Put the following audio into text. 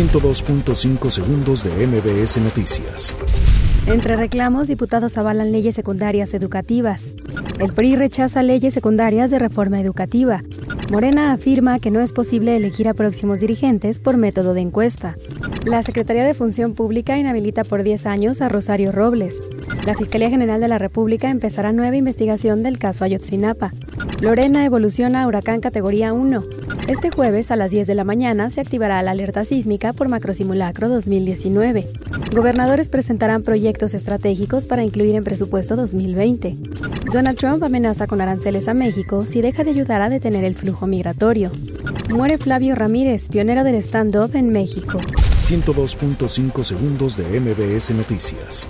102.5 segundos de MBS Noticias. Entre reclamos, diputados avalan leyes secundarias educativas. El PRI rechaza leyes secundarias de reforma educativa. Morena afirma que no es posible elegir a próximos dirigentes por método de encuesta. La Secretaría de Función Pública inhabilita por 10 años a Rosario Robles. La Fiscalía General de la República empezará nueva investigación del caso Ayotzinapa. Lorena evoluciona a huracán categoría 1. Este jueves a las 10 de la mañana se activará la alerta sísmica por macrosimulacro 2019. Gobernadores presentarán proyectos estratégicos para incluir en presupuesto 2020. Donald Trump amenaza con aranceles a México si deja de ayudar a detener el flujo migratorio. Muere Flavio Ramírez, pionero del stand-up en México. 102.5 segundos de MBS Noticias.